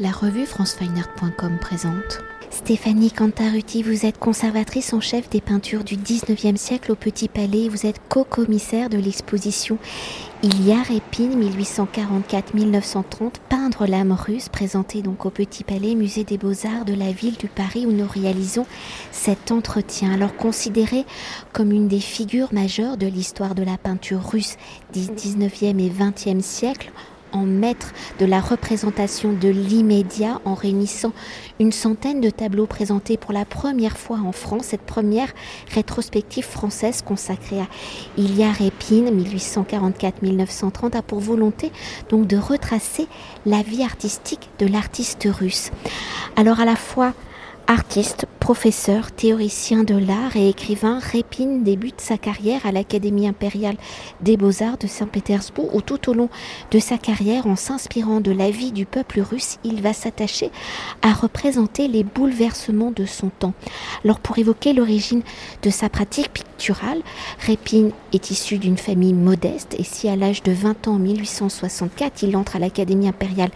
La revue francefineart.com présente. Stéphanie Cantaruti, vous êtes conservatrice en chef des peintures du 19e siècle au Petit Palais. Vous êtes co-commissaire de l'exposition Ilia Répine 1844-1930, peindre l'âme russe, présentée donc au Petit Palais, musée des Beaux-Arts de la ville du Paris où nous réalisons cet entretien. Alors considérée comme une des figures majeures de l'histoire de la peinture russe du 19e et 20e siècle, en maître de la représentation de l'immédiat en réunissant une centaine de tableaux présentés pour la première fois en France, cette première rétrospective française consacrée à Ilia Répine 1844-1930 a pour volonté donc de retracer la vie artistique de l'artiste russe. Alors à la fois Artiste, professeur, théoricien de l'art et écrivain, Répine débute sa carrière à l'Académie impériale des beaux-arts de Saint-Pétersbourg où tout au long de sa carrière, en s'inspirant de la vie du peuple russe, il va s'attacher à représenter les bouleversements de son temps. Alors pour évoquer l'origine de sa pratique picturale, Répine est issu d'une famille modeste et si à l'âge de 20 ans en 1864 il entre à l'Académie impériale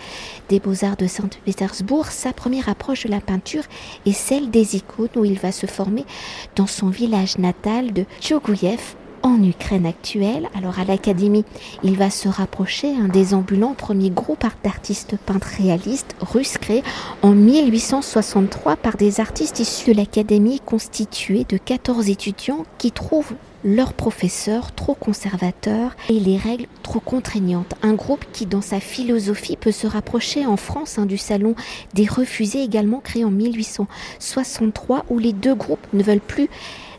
des beaux-arts de Saint-Pétersbourg, sa première approche de la peinture et celle des icônes où il va se former dans son village natal de Tchogouyev en Ukraine actuelle. Alors à l'académie, il va se rapprocher un des ambulants premier groupe d'artistes peintres réalistes russes créé en 1863 par des artistes issus de l'académie constituée de 14 étudiants qui trouvent leurs professeurs trop conservateurs et les règles trop contraignantes. Un groupe qui, dans sa philosophie, peut se rapprocher en France hein, du salon des refusés, également créé en 1863, où les deux groupes ne veulent plus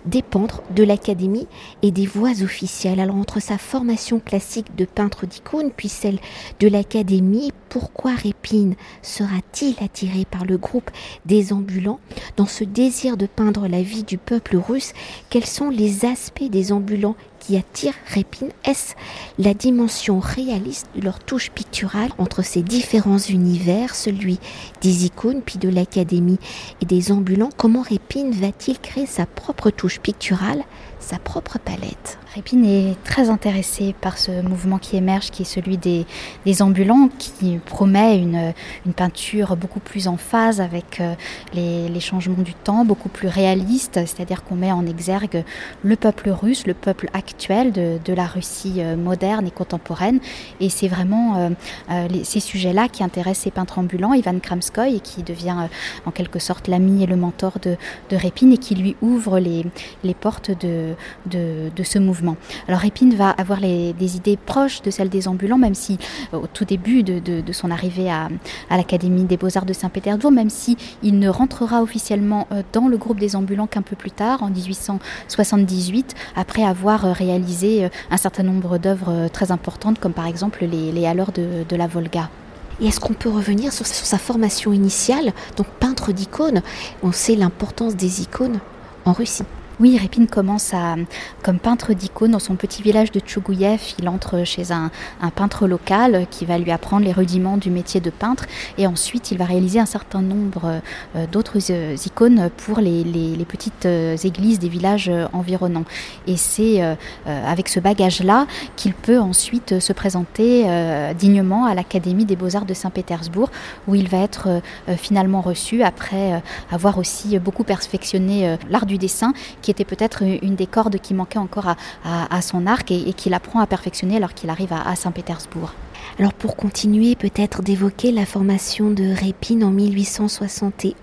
dépendre de l'académie et des voies officielles. Alors entre sa formation classique de peintre d'icône puis celle de l'académie, pourquoi Répine sera-t-il attiré par le groupe des ambulants dans ce désir de peindre la vie du peuple russe? Quels sont les aspects des ambulants qui attire Répine? Est-ce la dimension réaliste de leur touche picturale entre ces différents univers, celui des icônes, puis de l'académie et des ambulants? Comment Répine va-t-il créer sa propre touche picturale, sa propre palette Répine est très intéressé par ce mouvement qui émerge, qui est celui des, ambulants, qui promet une, peinture beaucoup plus en phase avec euh, les, changements du temps, beaucoup plus réaliste, c'est-à-dire qu'on met en exergue le peuple russe, le peuple actuel de, la Russie euh, moderne et contemporaine. Et c'est vraiment euh, ces sujets-là qui intéressent ces peintres ambulants, Ivan Kramskoy, qui devient en quelque sorte l'ami et le mentor de, Répine, et qui lui ouvre les, portes de ce mouvement. Alors Répine va avoir des idées proches de celles des ambulants, même si euh, au tout début de, son arrivée à, l'Académie des Beaux-Arts de Saint-Pétersbourg, même si il ne rentrera officiellement euh, dans le groupe des ambulants qu'un peu plus tard, en 1878, après avoir euh, réalisé un certain nombre d'œuvres très importantes, comme par exemple les, les de, de la Volga. Et est-ce qu'on peut revenir sur, sur, sa formation initiale, donc peintre d'icônes? On sait l'importance des icônes en Russie. Oui, Répine commence comme peintre d'icônes dans son petit village de Tchougouyev. Il entre chez un, peintre local qui va lui apprendre les rudiments du métier de peintre. Et ensuite, il va réaliser un certain nombre euh, d'autres euh, icônes pour les, petites euh, églises des villages environnants. Et c'est avec ce bagage-là qu'il peut ensuite se présenter dignement à l'Académie des beaux-arts de Saint-Pétersbourg, où il va être finalement reçu après avoir aussi beaucoup perfectionné l'art du dessin était peut-être une des cordes qui manquait encore à, son arc et, qu'il apprend à perfectionner alors qu'il arrive à Saint-Pétersbourg. Alors pour continuer peut-être d'évoquer la formation de Répine en 1871,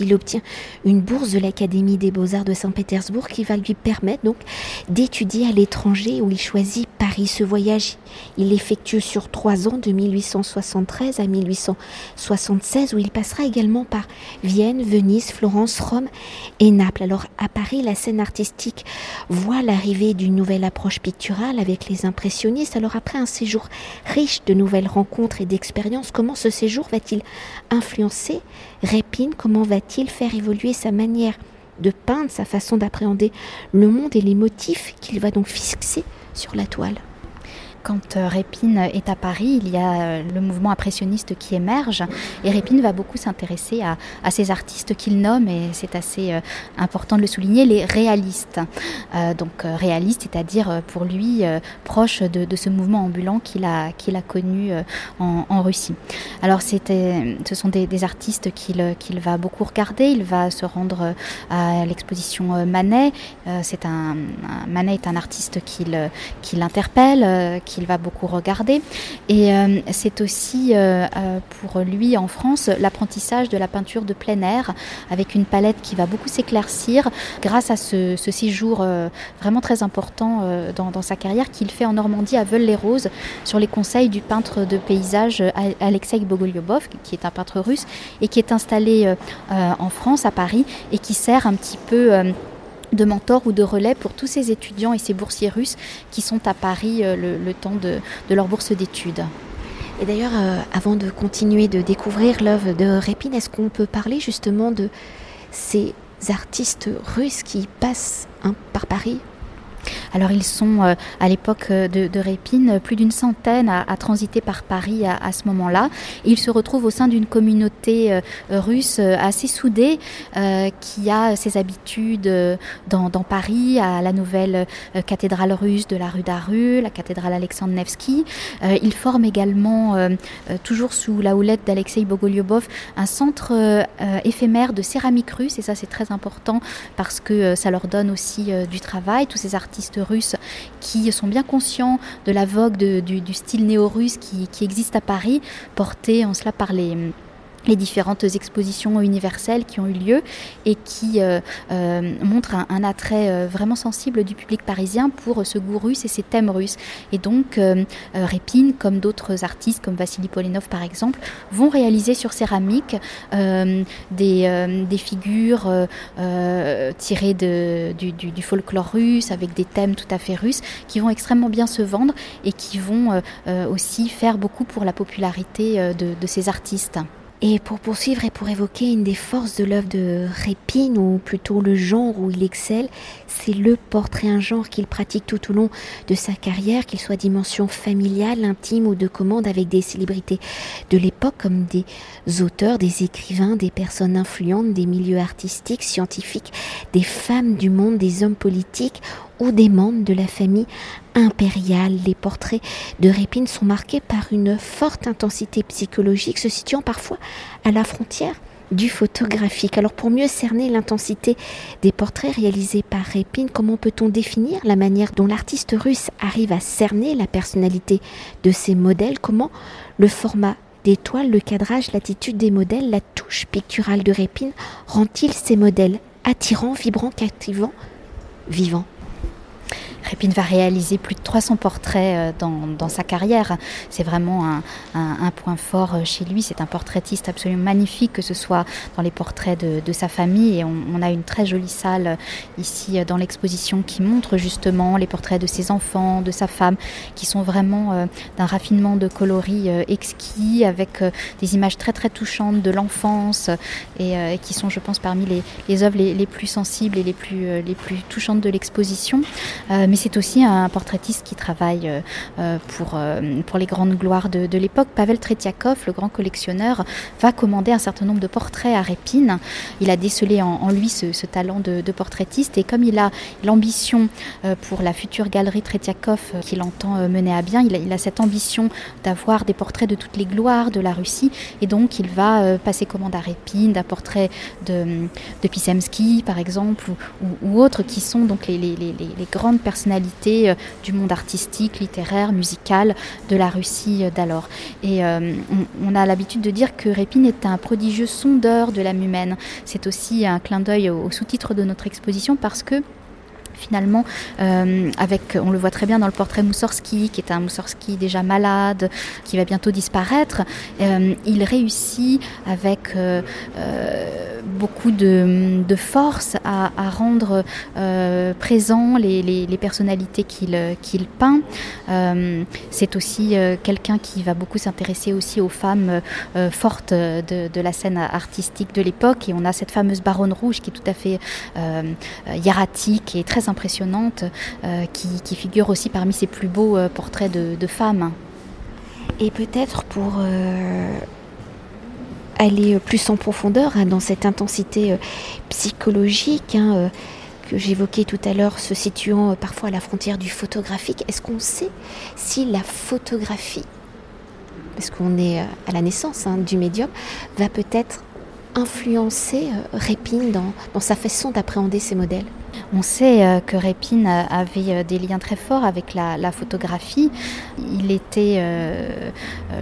il obtient une bourse de l'Académie des beaux-arts de Saint-Pétersbourg qui va lui permettre donc d'étudier à l'étranger où il choisit Paris. Ce voyage, il effectue sur trois ans de 1873 à 1876 où il passera également par Vienne, Venise, Florence, Rome et Naples. Alors à Paris, la scène artistique voit l'arrivée d'une nouvelle approche picturale avec les impressionnistes. Alors après un séjour riche de nouvelles rencontres et d'expériences, comment ce séjour va-t-il influencer Répine? Va-t-il faire évoluer sa manière de peindre, sa façon d'appréhender le monde et les motifs qu'il va donc fixer sur la toile? Quand Répine est à Paris, il y a le mouvement impressionniste qui émerge et Répine va beaucoup s'intéresser à, ces artistes qu'il nomme, et c'est assez important de le souligner, les réalistes. donc réalistes, c'est-à-dire pour lui proche de, ce mouvement ambulant qu'il a, connu en, Russie. Alors ce sont des, artistes qu'il va beaucoup regarder, il va se rendre à l'exposition Manet, Manet est un artiste qui l'interpelle, euh, qu'il va beaucoup regarder. Et euh, c'est aussi euh, pour lui en France l'apprentissage de la peinture de plein air avec une palette qui va beaucoup s'éclaircir grâce à ce, séjour vraiment très important dans, sa carrière qu'il fait en Normandie à Veules-les-Roses sur les conseils du peintre de paysage Alexei Bogolyobov, qui est un peintre russe et qui est installé en France, à Paris, et qui sert un petit peu de mentor ou de relais pour tous ces étudiants et ces boursiers russes qui sont à Paris euh, le, temps de, leur bourse d'études. Et d'ailleurs, euh, avant de continuer de découvrir l'œuvre de Répine, est-ce qu'on peut parler justement de ces artistes russes qui passent hein, par Paris alors ils sont euh, à l'époque euh, de, Répine plus d'une centaine à, transiter par Paris à, ce moment-là. ils se retrouvent au sein d'une communauté euh, russe assez soudée qui a ses habitudes dans, Paris, à la nouvelle cathédrale russe de la rue d'Aru, la cathédrale Alexandre Nevsky. ils forment également, toujours sous la houlette d'Alexei Bogolyobov, un centre éphémère de céramique russe. Et ça c'est très important parce que ça leur donne aussi du travail. Tous ces artistes russes qui sont bien conscients de la vogue du, style néo-russe qui, existe à Paris, porté en cela par les les différentes expositions universelles qui ont eu lieu et qui euh, euh, montrent un, attrait euh, vraiment sensible du public parisien pour ce goût russe et ces thèmes russes. Et donc, Répine, comme d'autres artistes, comme Vassili Polinov par exemple, vont réaliser sur céramique des, figures tirées du, folklore russe avec des thèmes tout à fait russes qui vont extrêmement bien se vendre et qui vont aussi faire beaucoup pour la popularité de ces artistes. Et pour poursuivre et pour évoquer une des forces de l'œuvre de Répine, ou plutôt le genre où il excelle, c'est le portrait, un genre qu'il pratique tout au long de sa carrière, qu'il soit dimension familiale, intime ou de commande avec des célébrités de l'époque comme des auteurs, des écrivains, des personnes influentes, des milieux artistiques, scientifiques, des femmes du monde, des hommes politiques ou des membres de la famille impériale. Les portraits de Répine sont marqués par une forte intensité psychologique, se situant parfois à la frontière du photographique. Alors pour mieux cerner l'intensité des portraits réalisés par Répine, comment peut-on définir la manière dont l'artiste russe arrive à cerner la personnalité de ses modèles? Comment le format des toiles, le cadrage, l'attitude des modèles, la touche picturale de Répine rend-il ces modèles attirants, vibrants, captivants, vivants? Répine va réaliser plus de 300 portraits euh, dans, sa carrière. C'est vraiment un, point fort euh, chez lui. C'est un portraitiste absolument magnifique, que ce soit dans les portraits de, sa famille. Et on, a une très jolie salle euh, ici dans l'exposition qui montre justement les portraits de ses enfants, de sa femme, qui sont vraiment d'un raffinement de coloris exquis, avec des images très très touchantes de l'enfance et, qui sont, je pense, parmi les, œuvres les, plus sensibles et les plus touchantes de l'exposition c'est aussi un portraitiste qui travaille euh, euh, pour, euh, pour les grandes gloires de, l'époque. Pavel Tretiakov, le grand collectionneur, va commander un certain nombre de portraits à Répine. Il a décelé en, lui ce, talent de, portraitiste et comme il a l'ambition pour la future galerie Tretiakov qu'il entend mener à bien, il a, cette ambition d'avoir des portraits de toutes les gloires de la Russie et donc il va passer commande à Répine d'un portrait de, de Pisemski par exemple ou, autres qui sont donc les, grandes euh, du monde artistique, littéraire, musical de la Russie euh, d'alors. Et euh, on, a l'habitude de dire que Répine est un prodigieux sondeur de l'âme humaine. C'est aussi un clin d'œil au sous-titre de notre exposition parce que finalement, euh, avec, on le voit très bien dans le portrait Moussorski, qui est un Moussorski déjà malade, qui va bientôt disparaître. Euh, il réussit avec euh, beaucoup de, force à, rendre présents les, personnalités qu'il peint. C'est aussi quelqu'un qui va beaucoup s'intéresser aussi aux femmes fortes de, de, la scène artistique de l'époque. Et on a cette fameuse baronne rouge qui est tout à fait hiératique et très impressionnante, qui, figure aussi parmi ses plus beaux portraits de, femmes. Et peut-être pour aller plus en profondeur hein, dans cette intensité psychologique, hein, que j'évoquais tout à l'heure, se situant euh, parfois à la frontière du photographique, est-ce qu'on sait si la photographie, parce qu'on est euh, à la naissance hein, du médium, va peut-être influencer euh, Répine dans sa façon d'appréhender ces modèles? On sait euh, que Répine avait euh, des liens très forts avec la, photographie. Il était euh,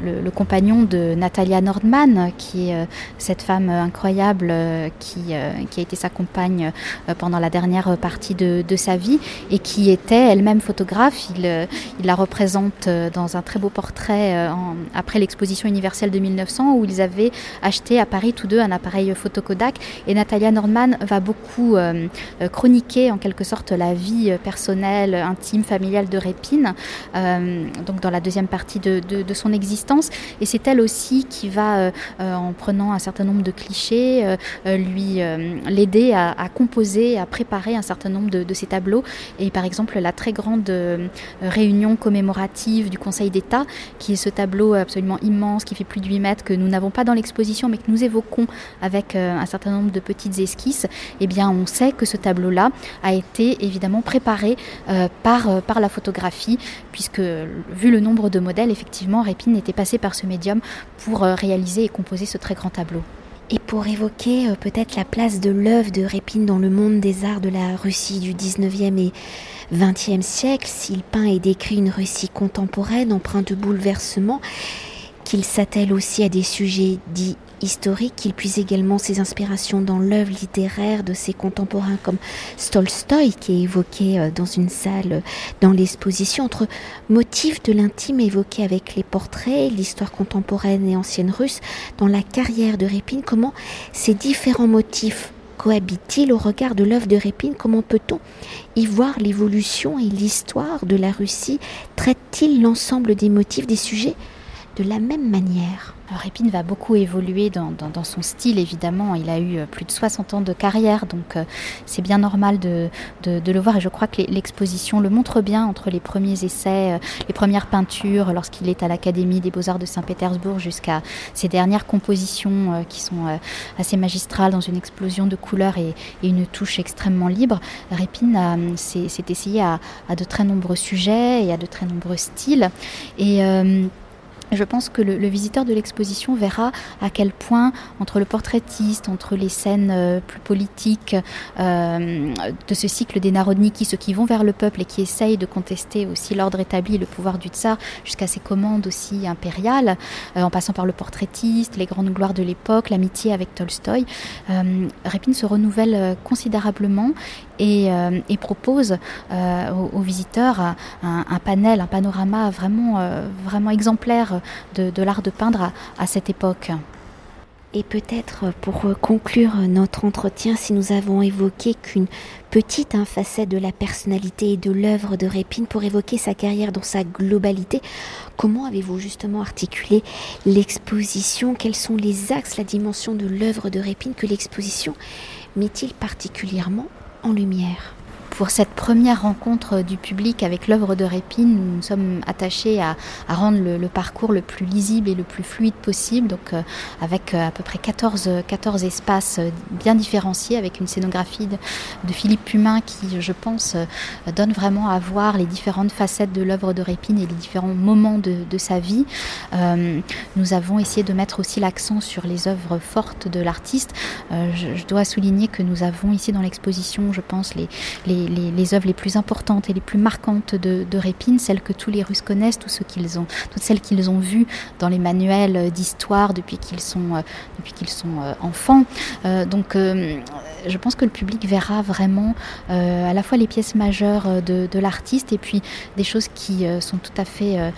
le, compagnon de Natalia Nordman, qui est cette femme incroyable qui, a été sa compagne pendant la dernière partie de, sa vie et qui était elle-même photographe. Il, la représente dans un très beau portrait après l'exposition universelle de 1900 où ils avaient acheté à Paris tous deux un appareil photo Kodak Natalia Nordman va beaucoup chroniquer en quelque sorte la vie euh, personnelle, intime, familiale de Répine, euh, donc dans la deuxième partie de, son existence. Et c'est elle aussi qui va, euh, en prenant un certain nombre de clichés, lui l'aider à, composer, à préparer un certain nombre de, ses tableaux. Et par exemple, la très grande réunion commémorative du Conseil d'État, qui est ce tableau absolument immense, qui fait plus de 8 mètres, que nous n'avons pas dans l'exposition, mais que nous évoquons avec un certain nombre de petites esquisses, eh bien, on sait que ce tableau-là a été évidemment préparé euh, par, euh, par la photographie, puisque vu le nombre de modèles, effectivement, Répine était passé par ce médium pour euh, réaliser et composer ce très grand tableau. Et pour évoquer peut-être la place de l'œuvre de Répine dans le monde des arts de la Russie du 19e et 20e siècle, s'il peint et décrit une Russie contemporaine empreinte de bouleversement, qu'il s'attelle aussi à des sujets dits historique, qu'il puise également ses inspirations dans l'œuvre littéraire de ses contemporains comme Stolstoï, qui est évoqué euh, dans une salle euh, dans l'exposition, entre motifs de l'intime évoqués avec les portraits, l'histoire contemporaine et ancienne russe, dans la carrière de Répine, comment ces différents motifs cohabitent-ils au regard de l'œuvre de Répine? Comment peut-on y voir l'évolution et l'histoire de la Russie? Traite-t-il l'ensemble des motifs, des sujets de la même manière Répine va beaucoup évoluer dans, son style, évidemment. Il a eu euh, plus de 60 ans de carrière, donc euh, c'est bien normal de, le voir. Et je crois que l'exposition le montre bien entre les premiers essais, euh, les premières peintures, lorsqu'il est à l'Académie des Beaux-Arts de Saint-Pétersbourg, jusqu'à ses dernières compositions qui sont assez magistrales, dans une explosion de couleurs et, une touche extrêmement libre. Répine s'est essayé à, de très nombreux sujets et à de très nombreux styles. Et je pense que le, visiteur de l'exposition verra à quel point, entre le portraitiste, entre les scènes euh, plus politiques euh, de ce cycle des Narodniki, ceux qui vont vers le peuple et qui essayent de contester aussi l'ordre établi, le pouvoir du tsar, jusqu'à ses commandes aussi impériales, euh, en passant par le portraitiste, les grandes gloires de l'époque, l'amitié avec Tolstoï, Répine se renouvelle considérablement et, propose aux, visiteurs un, panel, un panorama vraiment, vraiment exemplaire de, l'art de peindre à, cette époque. Et peut-être pour conclure notre entretien, si nous avons évoqué qu'une petite hein, facette de la personnalité et de l'œuvre de Répine pour évoquer sa carrière dans sa globalité, comment avez-vous justement articulé l'exposition? Quels sont les axes, la dimension de l'œuvre de Répine que l'exposition met-il particulièrement en lumière? Pour cette première rencontre du public avec l'œuvre de Répine, nous sommes attachés à, rendre le, parcours le plus lisible et le plus fluide possible, donc euh, avec euh, à peu près 14, 14 espaces euh, bien différenciés, avec une scénographie de, Philippe Pumin qui, je pense, donne vraiment à voir les différentes facettes de l'œuvre de Répine et les différents moments de, sa vie. nous avons essayé de mettre aussi l'accent sur les œuvres fortes de l'artiste. Je, dois souligner que nous avons ici dans l'exposition, je pense, les, les les, œuvres les plus importantes et les plus marquantes de, Répine, celles que tous les Russes connaissent, tous ceux qu'ils ont, toutes celles qu'ils ont vues dans les manuels d'histoire depuis qu'ils sont, euh, depuis qu'ils sont euh, enfants. Euh, donc, je pense que le public verra vraiment à la fois les pièces majeures de, l'artiste et puis des choses qui sont tout à fait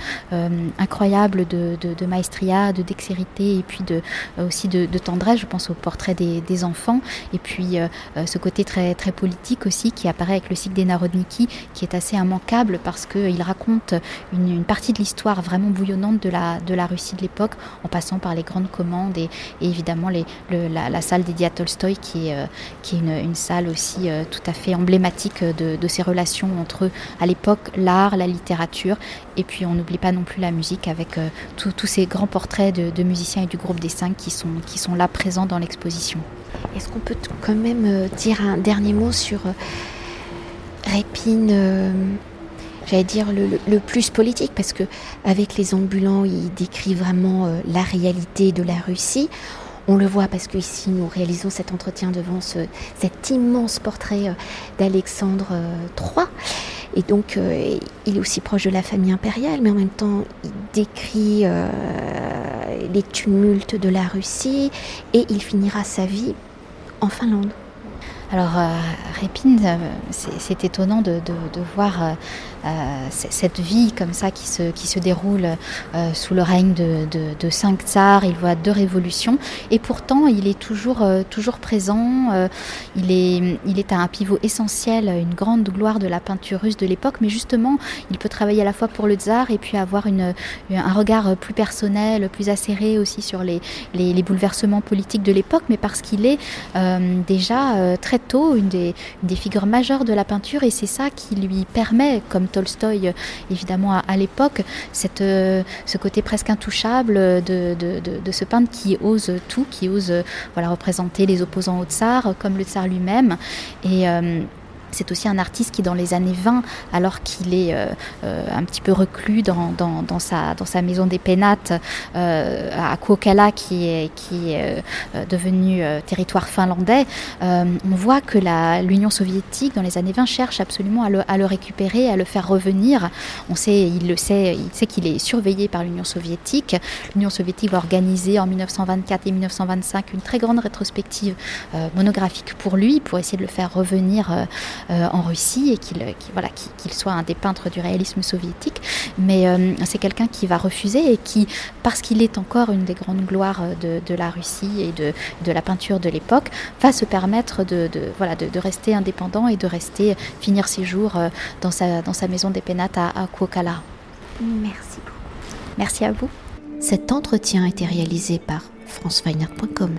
incroyables de, de, maestria, de dextérité et puis de, aussi de, tendresse. Je pense au portrait des, des enfants et puis ce côté très, très politique aussi qui apparaît avec le cycle des Narodniki, qui est assez immanquable parce qu'il raconte une, partie de l'histoire vraiment bouillonnante de la, de Russie de l'époque, en passant par les grandes commandes et, évidemment la, salle dédiée à Tolstoï qui est, euh, une, salle aussi tout à fait emblématique de, ces relations entre, à l'époque, l'art, la littérature, et puis on n'oublie pas non plus la musique avec tous ces grands portraits de, musiciens et du groupe des cinq qui sont là présents dans l'exposition. Est-ce qu'on peut quand même dire un dernier mot sur Répine j'allais dire, le, plus politique, parce que avec les ambulants, il décrit vraiment euh, la réalité de la Russie. On le voit parce que ici nous réalisons cet entretien devant cet immense portrait euh, d'Alexandre III. Euh, et donc il est aussi proche de la famille impériale, mais en même temps il décrit les tumultes de la Russie et il finira sa vie en Finlande. Alors, euh, Répine, euh, c'est étonnant de, voir euh, cette vie comme ça qui se, qui se déroule sous le règne de, cinq tsars. Il voit deux révolutions et pourtant il est toujours, toujours présent. il, est, il est un pivot essentiel, une grande gloire de la peinture russe de l'époque, mais justement, il peut travailler à la fois pour le tsar et puis avoir une, un regard plus personnel, plus acéré aussi sur les, les bouleversements politiques de l'époque, mais parce qu'il est déjà très tôt une des, figures majeures de la peinture et c'est ça qui lui permet, comme Tolstoï évidemment à, l'époque, euh, ce côté presque intouchable de, ce peintre qui ose tout, qui ose voilà, représenter les opposants au tsar comme le tsar lui-même. Et euh, c'est aussi un artiste qui, dans les années 20, alors qu'il est euh, euh, un petit peu reclus dans, sa, maison des Pénates euh, à Kuokala, qui est, qui devenu territoire finlandais, on voit que l'Union soviétique, dans les années 20, cherche absolument à le, récupérer, à le faire revenir. On sait, il le sait, il sait qu'il est surveillé par l'Union soviétique. L'Union soviétique va organiser en 1924 et 1925 une très grande rétrospective monographique pour lui, pour essayer de le faire revenir en Russie et qu'il voilà, qu'il soit un des peintres du réalisme soviétique. Mais euh, c'est quelqu'un qui va refuser et qui, parce qu'il est encore une des grandes gloires de, de la Russie et de, de la peinture de l'époque, va se permettre de, de voilà, de, rester indépendant et de rester finir ses jours euh, dans sa, dans sa maison des pénates à, à Kuokala. Merci beaucoup. Merci à vous. Cet entretien a été réalisé par franceweiner.com.